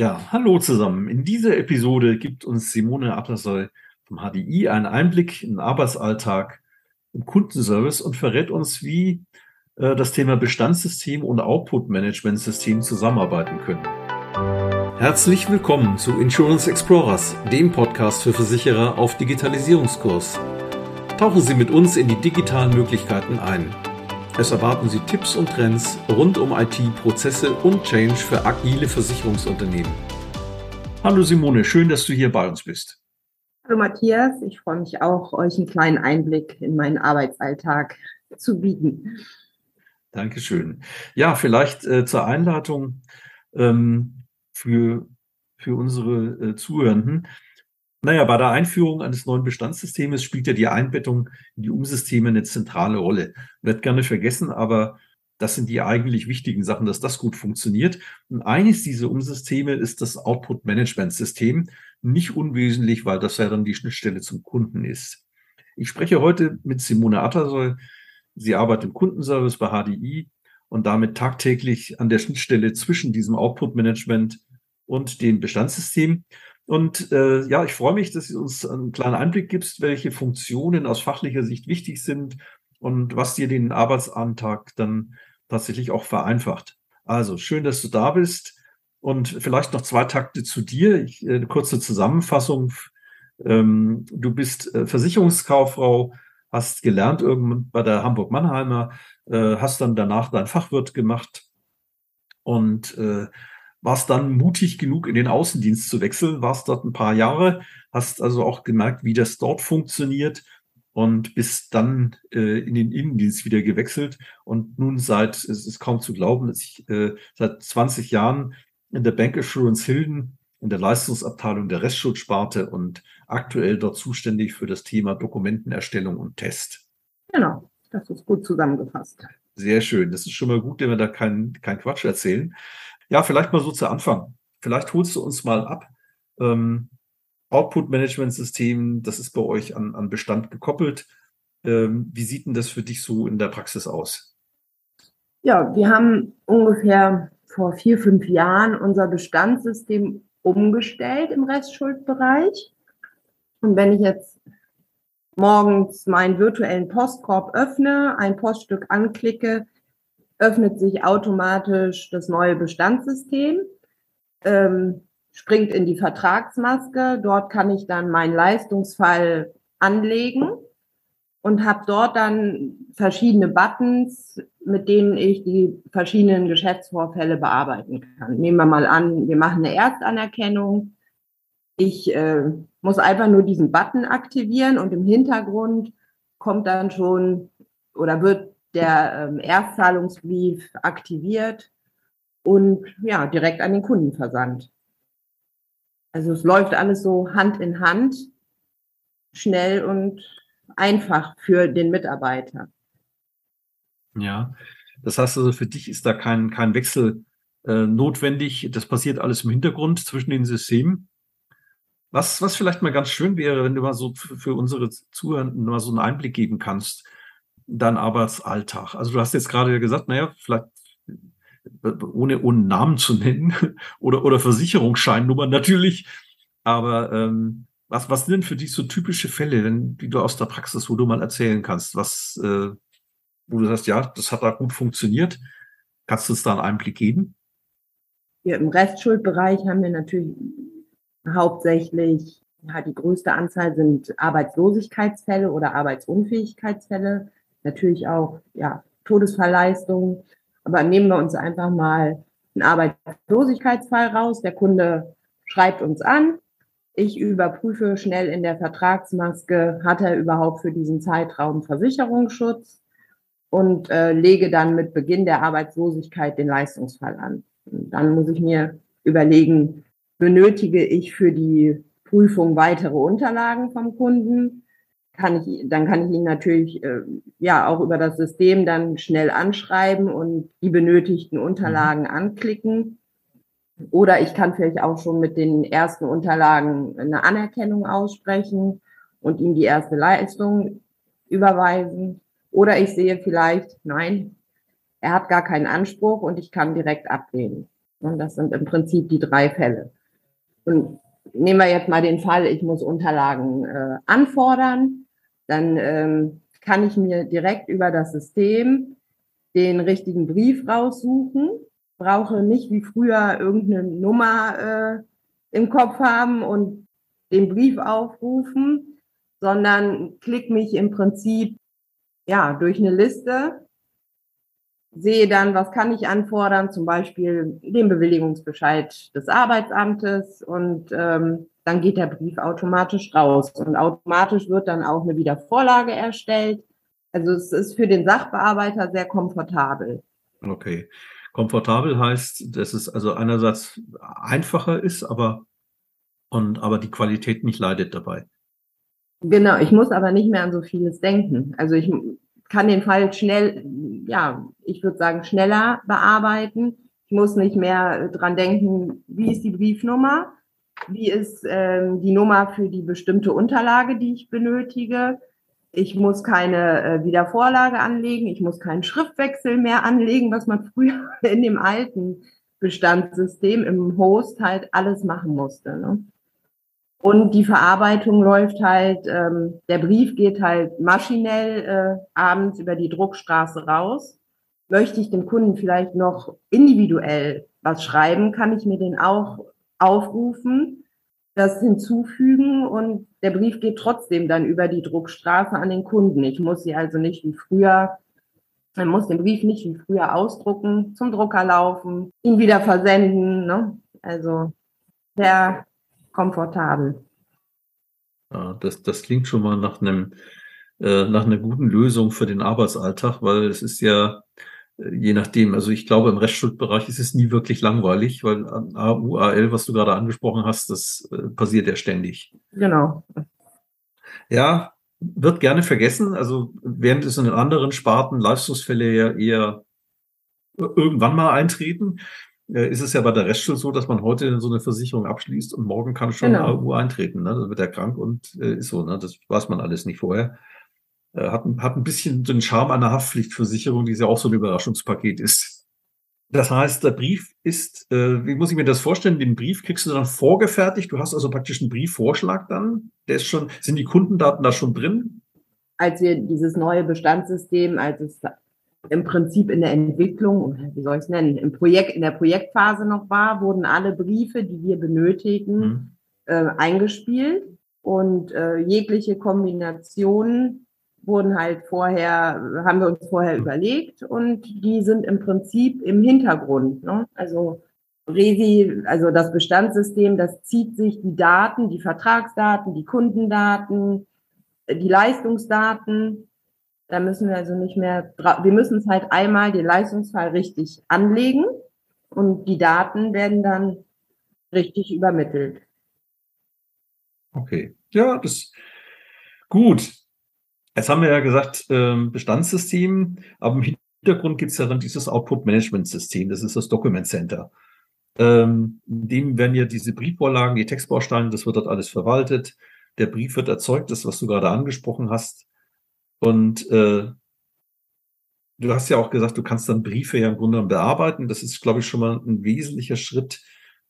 Ja, hallo zusammen. In dieser Episode gibt uns Simone Attersoll vom HDI einen Einblick in den Arbeitsalltag im Kundenservice und verrät uns, wie äh, das Thema Bestandssystem und Output-Management-System zusammenarbeiten können. Herzlich willkommen zu Insurance Explorers, dem Podcast für Versicherer auf Digitalisierungskurs. Tauchen Sie mit uns in die digitalen Möglichkeiten ein. Es erwarten Sie Tipps und Trends rund um IT, Prozesse und Change für agile Versicherungsunternehmen. Hallo Simone, schön, dass du hier bei uns bist. Hallo Matthias, ich freue mich auch, euch einen kleinen Einblick in meinen Arbeitsalltag zu bieten. Dankeschön. Ja, vielleicht äh, zur Einladung ähm, für, für unsere äh, Zuhörenden. Naja, bei der Einführung eines neuen Bestandssystems spielt ja die Einbettung in die Umsysteme eine zentrale Rolle. Wird gerne vergessen, aber das sind die eigentlich wichtigen Sachen, dass das gut funktioniert. Und eines dieser Umsysteme ist das Output-Management-System. Nicht unwesentlich, weil das ja dann die Schnittstelle zum Kunden ist. Ich spreche heute mit Simone Attersoll. Sie arbeitet im Kundenservice bei HDI und damit tagtäglich an der Schnittstelle zwischen diesem Output-Management und dem Bestandssystem. Und äh, ja, ich freue mich, dass du uns einen kleinen Einblick gibst, welche Funktionen aus fachlicher Sicht wichtig sind und was dir den Arbeitsantrag dann tatsächlich auch vereinfacht. Also schön, dass du da bist. Und vielleicht noch zwei Takte zu dir. Ich, äh, eine kurze Zusammenfassung. Ähm, du bist äh, Versicherungskauffrau, hast gelernt irgendwann bei der Hamburg-Mannheimer, äh, hast dann danach dein Fachwirt gemacht und äh, warst dann mutig genug, in den Außendienst zu wechseln, warst dort ein paar Jahre, hast also auch gemerkt, wie das dort funktioniert und bist dann äh, in den Innendienst wieder gewechselt und nun seit, es ist kaum zu glauben, dass ich äh, seit 20 Jahren in der Bank Assurance Hilden in der Leistungsabteilung der Restschutzsparte und aktuell dort zuständig für das Thema Dokumentenerstellung und Test. Genau, das ist gut zusammengefasst. Sehr schön. Das ist schon mal gut, wenn wir da keinen kein Quatsch erzählen. Ja, vielleicht mal so zu Anfang. Vielleicht holst du uns mal ab. Ähm, Output-Management-System, das ist bei euch an, an Bestand gekoppelt. Ähm, wie sieht denn das für dich so in der Praxis aus? Ja, wir haben ungefähr vor vier, fünf Jahren unser Bestandssystem umgestellt im Restschuldbereich. Und wenn ich jetzt morgens meinen virtuellen Postkorb öffne, ein Poststück anklicke, öffnet sich automatisch das neue Bestandssystem, ähm, springt in die Vertragsmaske. Dort kann ich dann meinen Leistungsfall anlegen und habe dort dann verschiedene Buttons, mit denen ich die verschiedenen Geschäftsvorfälle bearbeiten kann. Nehmen wir mal an, wir machen eine Erstanerkennung. Ich äh, muss einfach nur diesen Button aktivieren und im Hintergrund kommt dann schon oder wird der ähm, Erstzahlungsbrief aktiviert und ja, direkt an den Kunden versandt. Also es läuft alles so Hand in Hand, schnell und einfach für den Mitarbeiter. Ja, das heißt also, für dich ist da kein, kein Wechsel äh, notwendig. Das passiert alles im Hintergrund zwischen den Systemen. Was, was vielleicht mal ganz schön wäre, wenn du mal so für unsere Zuhörenden mal so einen Einblick geben kannst dein Arbeitsalltag? Also du hast jetzt gerade gesagt, naja, vielleicht ohne, ohne Namen zu nennen oder, oder Versicherungsscheinnummer natürlich. Aber ähm, was, was sind denn für dich so typische Fälle, wenn, die du aus der Praxis, wo du mal erzählen kannst, was, äh, wo du sagst, ja, das hat da gut funktioniert. Kannst du uns da einen Einblick geben? Ja, Im Restschuldbereich haben wir natürlich hauptsächlich, ja, die größte Anzahl sind Arbeitslosigkeitsfälle oder Arbeitsunfähigkeitsfälle natürlich auch ja, Todesfallleistungen. Aber nehmen wir uns einfach mal einen Arbeitslosigkeitsfall raus. Der Kunde schreibt uns an. Ich überprüfe schnell in der Vertragsmaske, hat er überhaupt für diesen Zeitraum Versicherungsschutz und äh, lege dann mit Beginn der Arbeitslosigkeit den Leistungsfall an. Und dann muss ich mir überlegen, benötige ich für die Prüfung weitere Unterlagen vom Kunden? Kann ich, dann kann ich ihn natürlich äh, ja auch über das System dann schnell anschreiben und die benötigten Unterlagen mhm. anklicken. Oder ich kann vielleicht auch schon mit den ersten Unterlagen eine Anerkennung aussprechen und ihm die erste Leistung überweisen. Oder ich sehe vielleicht, nein, er hat gar keinen Anspruch und ich kann direkt ablehnen. Und das sind im Prinzip die drei Fälle. Und nehmen wir jetzt mal den Fall, ich muss Unterlagen äh, anfordern, dann ähm, kann ich mir direkt über das System den richtigen Brief raussuchen, brauche nicht wie früher irgendeine Nummer äh, im Kopf haben und den Brief aufrufen, sondern klick mich im Prinzip ja durch eine Liste, sehe dann, was kann ich anfordern, zum Beispiel den Bewilligungsbescheid des Arbeitsamtes und ähm, dann geht der Brief automatisch raus und automatisch wird dann auch eine Wiedervorlage erstellt. Also es ist für den Sachbearbeiter sehr komfortabel. Okay. Komfortabel heißt, dass es also einerseits einfacher ist, aber und aber die Qualität nicht leidet dabei. Genau, ich muss aber nicht mehr an so vieles denken. Also ich kann den Fall schnell, ja, ich würde sagen, schneller bearbeiten. Ich muss nicht mehr dran denken, wie ist die Briefnummer, wie ist ähm, die Nummer für die bestimmte Unterlage, die ich benötige. Ich muss keine äh, Wiedervorlage anlegen, ich muss keinen Schriftwechsel mehr anlegen, was man früher in dem alten Bestandssystem im Host halt alles machen musste. Ne? Und die Verarbeitung läuft halt, ähm, der Brief geht halt maschinell äh, abends über die Druckstraße raus. Möchte ich dem Kunden vielleicht noch individuell was schreiben, kann ich mir den auch aufrufen, das hinzufügen und der Brief geht trotzdem dann über die Druckstraße an den Kunden. Ich muss sie also nicht wie früher, man muss den Brief nicht wie früher ausdrucken, zum Drucker laufen, ihn wieder versenden. Ne? Also der komfortabel. Ja, das, das klingt schon mal nach einem äh, nach einer guten Lösung für den Arbeitsalltag, weil es ist ja je nachdem, also ich glaube, im Restschuldbereich ist es nie wirklich langweilig, weil AU, AL, was du gerade angesprochen hast, das äh, passiert ja ständig. Genau. Ja, wird gerne vergessen. Also während es in den anderen Sparten Leistungsfälle ja eher irgendwann mal eintreten, äh, ist es ja bei der Restschuld so, dass man heute so eine Versicherung abschließt und morgen kann schon genau. AU eintreten. Ne? Dann wird er krank und äh, ist so. Ne? Das weiß man alles nicht vorher. Äh, hat, hat ein bisschen den Charme einer Haftpflichtversicherung, die ja auch so ein Überraschungspaket ist. Das heißt, der Brief ist, äh, wie muss ich mir das vorstellen? Den Brief kriegst du dann vorgefertigt. Du hast also praktisch einen Briefvorschlag dann. Der ist schon, sind die Kundendaten da schon drin? Als wir dieses neue Bestandssystem, als es im Prinzip in der Entwicklung, wie soll ich es nennen, im Projekt, in der Projektphase noch war, wurden alle Briefe, die wir benötigen, mhm. äh, eingespielt und äh, jegliche Kombinationen wurden halt vorher, haben wir uns vorher überlegt und die sind im Prinzip im Hintergrund. Ne? Also Resi, also das Bestandssystem, das zieht sich die Daten, die Vertragsdaten, die Kundendaten, die Leistungsdaten da müssen wir also nicht mehr, wir müssen es halt einmal den Leistungsfall richtig anlegen und die Daten werden dann richtig übermittelt. Okay, ja, das gut. Jetzt haben wir ja gesagt, ähm, Bestandssystem, aber im Hintergrund gibt es ja dann dieses Output-Management-System, das ist das Document Center. Ähm, in dem werden ja diese Briefvorlagen, die Textbausteine, das wird dort alles verwaltet. Der Brief wird erzeugt, das, was du gerade angesprochen hast. Und äh, du hast ja auch gesagt, du kannst dann Briefe ja im Grunde genommen bearbeiten. Das ist, glaube ich, schon mal ein wesentlicher Schritt.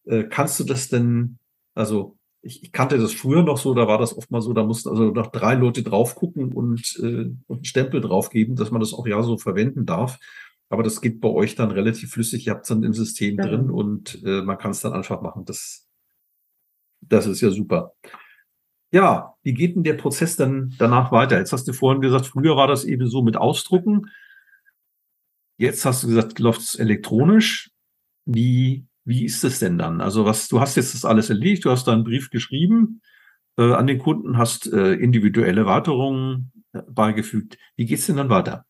Äh, kannst du das denn, also ich, ich kannte das früher noch so, da war das oft mal so, da mussten also noch drei Leute drauf gucken und, äh, und einen Stempel draufgeben, dass man das auch ja so verwenden darf. Aber das geht bei euch dann relativ flüssig, ihr habt es dann im System ja. drin und äh, man kann es dann einfach machen. Das, das ist ja super. Ja, wie geht denn der Prozess dann danach weiter? Jetzt hast du vorhin gesagt, früher war das eben so mit Ausdrucken. Jetzt hast du gesagt, läuft es elektronisch. Wie, wie ist es denn dann? Also was, du hast jetzt das alles erledigt, du hast da einen Brief geschrieben äh, an den Kunden, hast äh, individuelle Warterungen äh, beigefügt. Wie geht's denn dann weiter?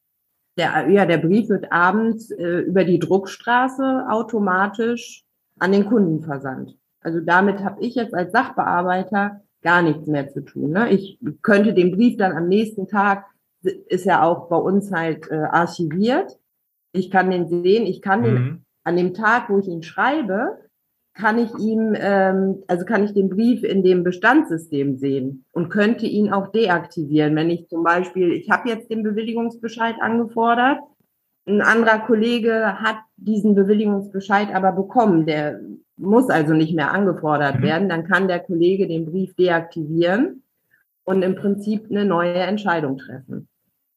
Der, ja, der Brief wird abends äh, über die Druckstraße automatisch an den Kunden versandt. Also damit habe ich jetzt als Sachbearbeiter gar nichts mehr zu tun. Ne? Ich könnte den Brief dann am nächsten Tag, ist ja auch bei uns halt äh, archiviert. Ich kann den sehen, ich kann mhm. den an dem Tag, wo ich ihn schreibe, kann ich ihm, ähm, also kann ich den Brief in dem Bestandssystem sehen und könnte ihn auch deaktivieren. Wenn ich zum Beispiel, ich habe jetzt den Bewilligungsbescheid angefordert ein anderer Kollege hat diesen Bewilligungsbescheid aber bekommen, der muss also nicht mehr angefordert mhm. werden, dann kann der Kollege den Brief deaktivieren und im Prinzip eine neue Entscheidung treffen.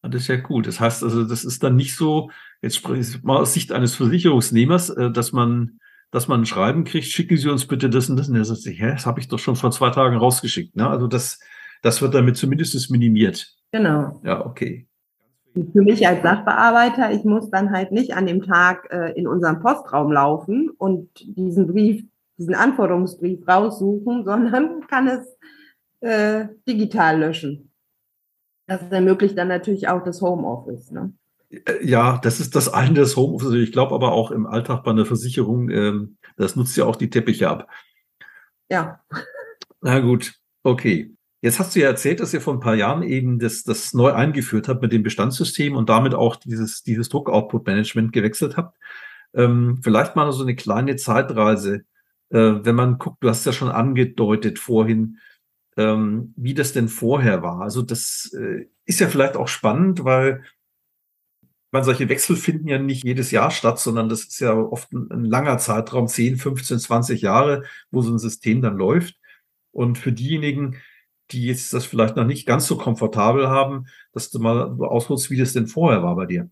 Das ist ja cool. Das heißt also, das ist dann nicht so, jetzt mal aus Sicht eines Versicherungsnehmers, äh, dass man, dass man ein Schreiben kriegt, schicken Sie uns bitte das und das. Und der sagt sich, hä, das habe ich doch schon vor zwei Tagen rausgeschickt. Ne? Also das, das wird damit zumindest minimiert. Genau. Ja, okay. Für mich als Sachbearbeiter, ich muss dann halt nicht an dem Tag äh, in unserem Postraum laufen und diesen Brief, diesen Anforderungsbrief raussuchen, sondern kann es äh, digital löschen. Das ermöglicht dann natürlich auch das Homeoffice. Ne? Äh, ja, das ist das eine des Homeoffice. Ich glaube aber auch im Alltag bei einer Versicherung, ähm, das nutzt ja auch die Teppiche ab. Ja. Na gut, okay. Jetzt hast du ja erzählt, dass ihr vor ein paar Jahren eben das, das neu eingeführt habt mit dem Bestandssystem und damit auch dieses, dieses Druck-Output-Management gewechselt habt. Ähm, vielleicht mal so eine kleine Zeitreise. Äh, wenn man guckt, du hast ja schon angedeutet vorhin, ähm, wie das denn vorher war. Also das äh, ist ja vielleicht auch spannend, weil man solche Wechsel finden ja nicht jedes Jahr statt, sondern das ist ja oft ein, ein langer Zeitraum, 10, 15, 20 Jahre, wo so ein System dann läuft. Und für diejenigen, die jetzt das vielleicht noch nicht ganz so komfortabel haben, dass du mal ausholst, wie das denn vorher war bei dir.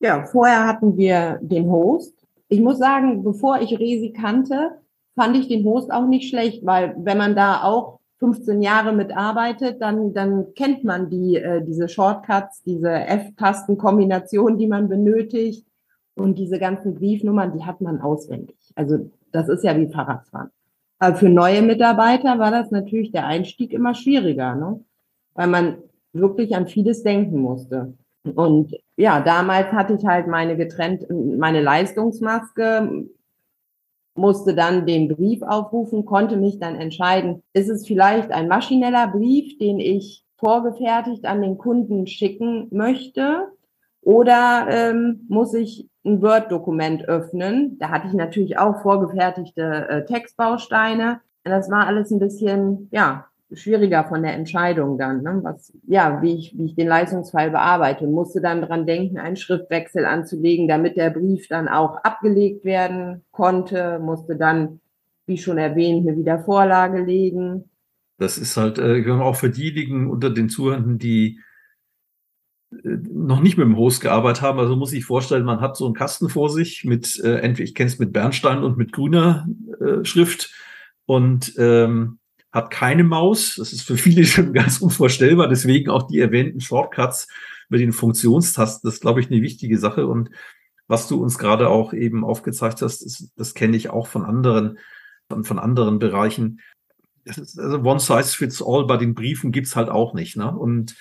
Ja, vorher hatten wir den Host. Ich muss sagen, bevor ich Resi kannte, fand ich den Host auch nicht schlecht, weil wenn man da auch 15 Jahre mitarbeitet, dann, dann kennt man die, äh, diese Shortcuts, diese F-Tasten-Kombinationen, die man benötigt und diese ganzen Briefnummern, die hat man auswendig. Also das ist ja wie Fahrradfahren. Aber für neue Mitarbeiter war das natürlich der Einstieg immer schwieriger, ne? weil man wirklich an vieles denken musste. Und ja, damals hatte ich halt meine getrennt, meine Leistungsmaske, musste dann den Brief aufrufen, konnte mich dann entscheiden, ist es vielleicht ein maschineller Brief, den ich vorgefertigt an den Kunden schicken möchte oder ähm, muss ich ein Word-Dokument öffnen? Da hatte ich natürlich auch vorgefertigte äh, Textbausteine. Das war alles ein bisschen, ja, schwieriger von der Entscheidung dann, ne? was, ja, wie ich, wie ich den Leistungsfall bearbeite. Musste dann dran denken, einen Schriftwechsel anzulegen, damit der Brief dann auch abgelegt werden konnte. Musste dann, wie schon erwähnt, eine Wiedervorlage legen. Das ist halt äh, auch für diejenigen unter den Zuhörenden, die noch nicht mit dem Host gearbeitet haben. Also muss ich vorstellen, man hat so einen Kasten vor sich mit, äh, entweder ich kenne es mit Bernstein und mit grüner äh, Schrift und ähm, hat keine Maus. Das ist für viele schon ganz unvorstellbar. Deswegen auch die erwähnten Shortcuts mit den Funktionstasten. Das ist, glaube ich, eine wichtige Sache. Und was du uns gerade auch eben aufgezeigt hast, ist, das kenne ich auch von anderen, von, von anderen Bereichen. also One Size Fits All bei den Briefen gibt's halt auch nicht. Ne? Und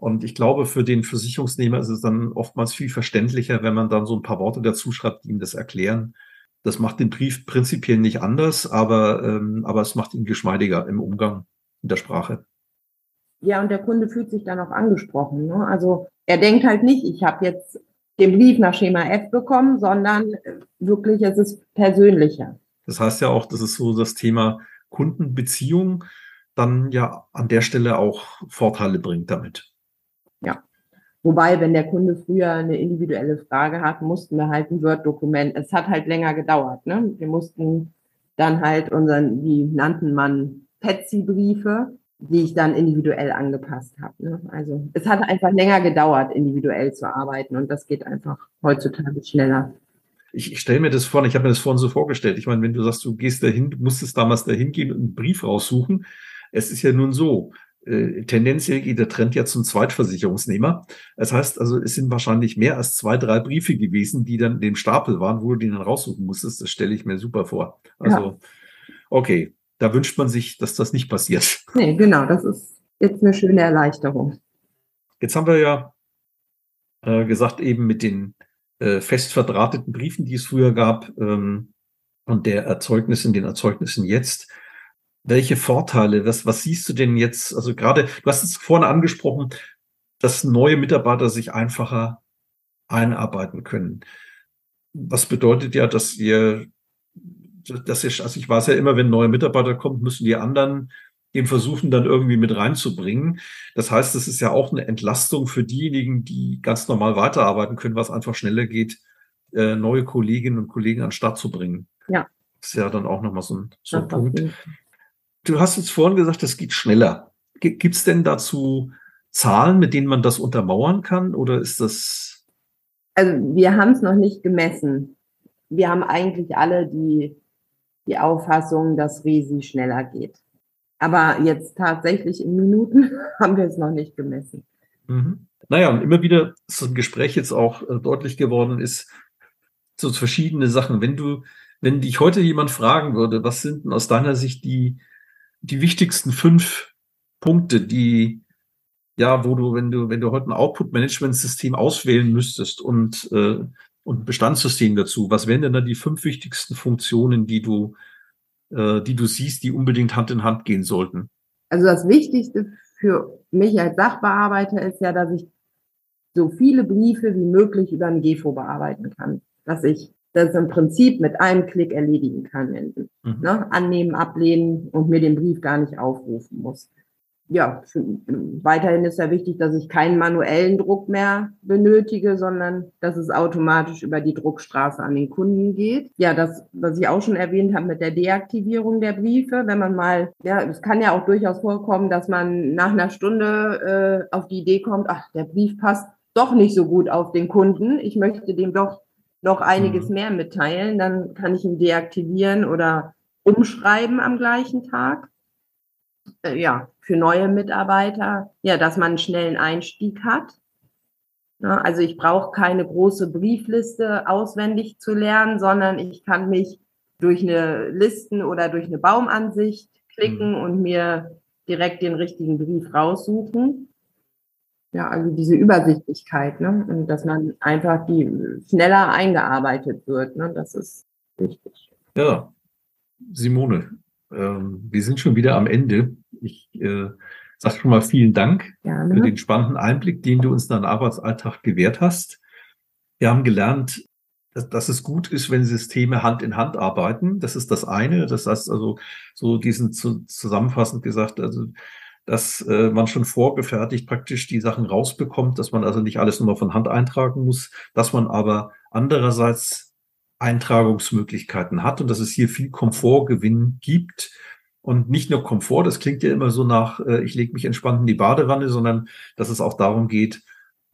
und ich glaube, für den Versicherungsnehmer ist es dann oftmals viel verständlicher, wenn man dann so ein paar Worte dazu schreibt, die ihm das erklären. Das macht den Brief prinzipiell nicht anders, aber, ähm, aber es macht ihn geschmeidiger im Umgang in der Sprache. Ja, und der Kunde fühlt sich dann auch angesprochen. Ne? Also er denkt halt nicht, ich habe jetzt den Brief nach Schema F bekommen, sondern wirklich es ist persönlicher. Das heißt ja auch, das ist so das Thema Kundenbeziehung dann ja an der Stelle auch Vorteile bringt damit. Ja. Wobei, wenn der Kunde früher eine individuelle Frage hat, mussten wir halt ein Word-Dokument. Es hat halt länger gedauert. Ne? Wir mussten dann halt unseren, die nannten man Petsy-Briefe, die ich dann individuell angepasst habe. Ne? Also es hat einfach länger gedauert, individuell zu arbeiten und das geht einfach heutzutage schneller. Ich, ich stelle mir das vor, ich habe mir das vorhin so vorgestellt. Ich meine, wenn du sagst, du gehst dahin, du musstest damals dahin gehen und einen Brief raussuchen. Es ist ja nun so, äh, tendenziell geht der Trend ja zum Zweitversicherungsnehmer. Das heißt also, es sind wahrscheinlich mehr als zwei, drei Briefe gewesen, die dann in dem Stapel waren, wo du den dann raussuchen musstest. Das stelle ich mir super vor. Also, ja. okay, da wünscht man sich, dass das nicht passiert. Nee, genau, das ist jetzt eine schöne Erleichterung. Jetzt haben wir ja äh, gesagt, eben mit den äh, fest verdrahteten Briefen, die es früher gab, ähm, und der Erzeugnissen, den Erzeugnissen jetzt, welche Vorteile, was, was siehst du denn jetzt? Also gerade, du hast es vorne angesprochen, dass neue Mitarbeiter sich einfacher einarbeiten können. Was bedeutet ja, dass ihr, dass ihr, also ich weiß ja immer, wenn neue Mitarbeiter kommen, müssen die anderen eben versuchen dann irgendwie mit reinzubringen. Das heißt, es ist ja auch eine Entlastung für diejenigen, die ganz normal weiterarbeiten können, was einfach schneller geht, äh, neue Kolleginnen und Kollegen an den Start zu bringen. Ja. Das ist ja dann auch nochmal so ein, so ein Punkt. Du hast jetzt vorhin gesagt, das geht schneller. Gibt es denn dazu Zahlen, mit denen man das untermauern kann oder ist das? Also wir haben es noch nicht gemessen. Wir haben eigentlich alle die, die Auffassung, dass Resi schneller geht. Aber jetzt tatsächlich in Minuten haben wir es noch nicht gemessen. Mhm. Naja, und immer wieder so ein Gespräch jetzt auch äh, deutlich geworden ist, so verschiedene Sachen. Wenn du, wenn dich heute jemand fragen würde, was sind denn aus deiner Sicht die, die wichtigsten fünf Punkte, die, ja, wo du, wenn du, wenn du heute ein Output-Management-System auswählen müsstest und, äh, und Bestandssystem dazu, was wären denn da die fünf wichtigsten Funktionen, die du, äh, die du siehst, die unbedingt Hand in Hand gehen sollten? Also das Wichtigste für mich als Sachbearbeiter ist ja, dass ich so viele Briefe wie möglich über ein GEFO bearbeiten kann. Dass ich das im Prinzip mit einem Klick erledigen kann. Mhm. Ne? Annehmen, ablehnen und mir den Brief gar nicht aufrufen muss ja, weiterhin ist ja wichtig, dass ich keinen manuellen Druck mehr benötige, sondern dass es automatisch über die Druckstraße an den Kunden geht. Ja, das, was ich auch schon erwähnt habe mit der Deaktivierung der Briefe, wenn man mal, ja, es kann ja auch durchaus vorkommen, dass man nach einer Stunde äh, auf die Idee kommt, ach, der Brief passt doch nicht so gut auf den Kunden. Ich möchte dem doch noch einiges mhm. mehr mitteilen. Dann kann ich ihn deaktivieren oder umschreiben am gleichen Tag. Äh, ja, für neue Mitarbeiter, ja, dass man einen schnellen Einstieg hat. Ja, also ich brauche keine große Briefliste auswendig zu lernen, sondern ich kann mich durch eine Listen oder durch eine Baumansicht klicken mhm. und mir direkt den richtigen Brief raussuchen. Ja, also diese Übersichtlichkeit, ne? Und dass man einfach die schneller eingearbeitet wird, ne? Das ist wichtig. Ja, Simone, ähm, wir sind schon wieder am Ende. Ich äh, sage schon mal vielen Dank Gerne. für den spannenden Einblick, den du uns in deinen Arbeitsalltag gewährt hast. Wir haben gelernt, dass, dass es gut ist, wenn Systeme Hand in Hand arbeiten. Das ist das eine. Das heißt also, so diesen zu, zusammenfassend gesagt, also dass äh, man schon vorgefertigt praktisch die Sachen rausbekommt, dass man also nicht alles nur von Hand eintragen muss, dass man aber andererseits Eintragungsmöglichkeiten hat und dass es hier viel Komfortgewinn gibt. Und nicht nur Komfort, das klingt ja immer so nach, äh, ich lege mich entspannt in die Badewanne, sondern dass es auch darum geht,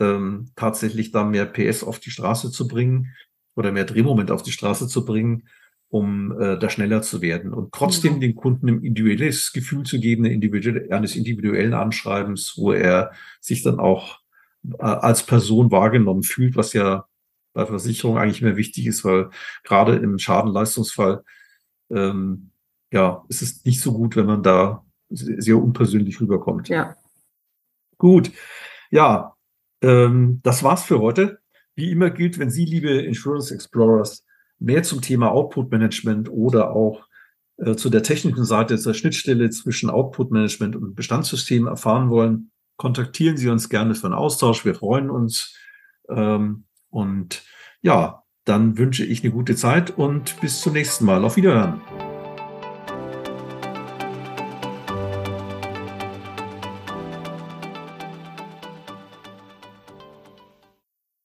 ähm, tatsächlich da mehr PS auf die Straße zu bringen oder mehr Drehmoment auf die Straße zu bringen, um äh, da schneller zu werden und trotzdem mhm. den Kunden ein individuelles Gefühl zu geben, individuelle, eines individuellen Anschreibens, wo er sich dann auch äh, als Person wahrgenommen fühlt, was ja bei Versicherung eigentlich mehr wichtig ist, weil gerade im Schadenleistungsfall ähm, ja, ist es nicht so gut, wenn man da sehr unpersönlich rüberkommt. Ja. Gut. Ja, ähm, das war's für heute. Wie immer gilt, wenn Sie, liebe Insurance Explorers, mehr zum Thema Output Management oder auch äh, zu der technischen Seite zur Schnittstelle zwischen Output Management und Bestandssystemen erfahren wollen, kontaktieren Sie uns gerne für einen Austausch. Wir freuen uns. Ähm, und ja, dann wünsche ich eine gute Zeit und bis zum nächsten Mal. Auf Wiederhören.